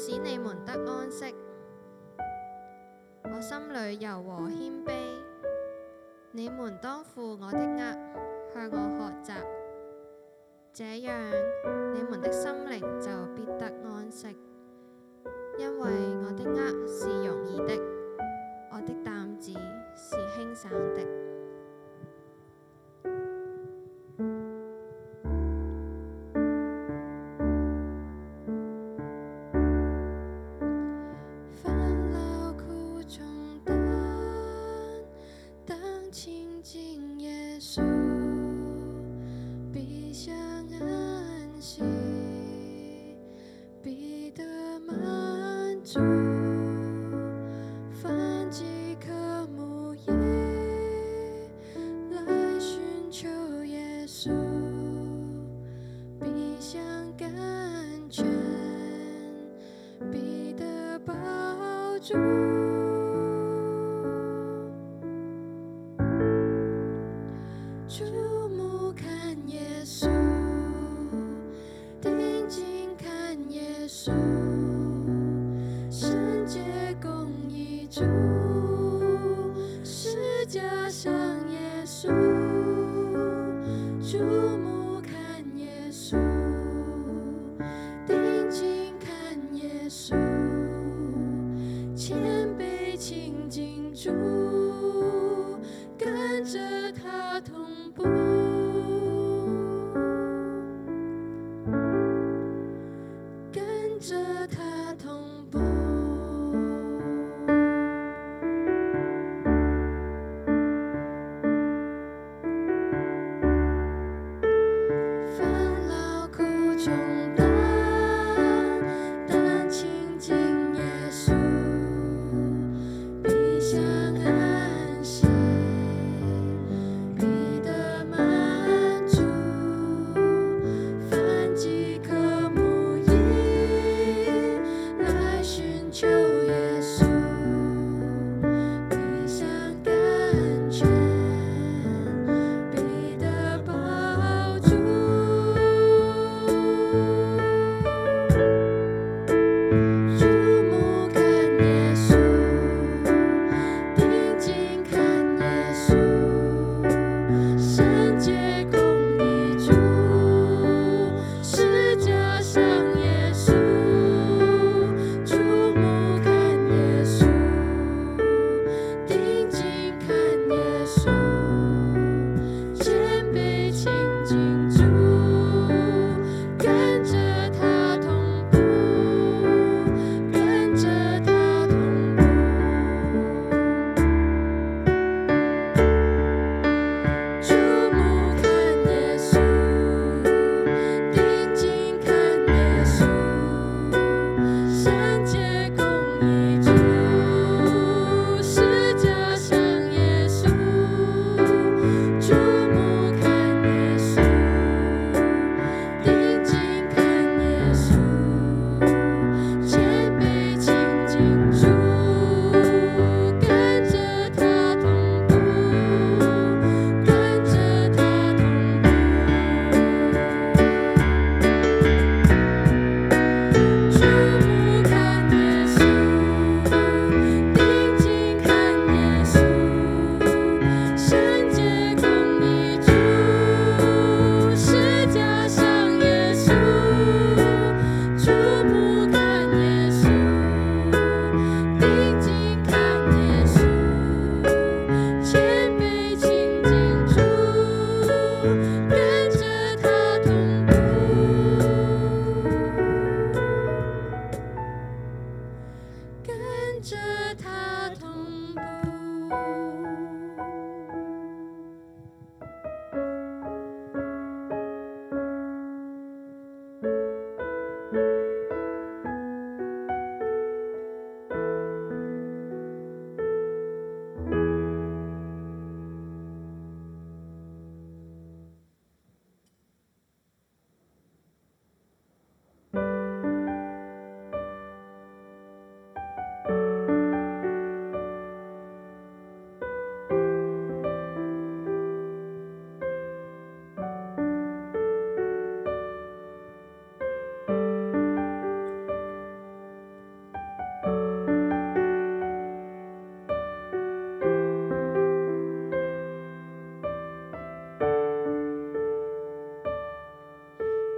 使你们得安息。我心里柔和谦卑，你们当负我的轭，向我学习，这样你们的心灵就必得安息。因为我的轭是容易的，我的担子是轻省的。true.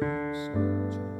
소 중.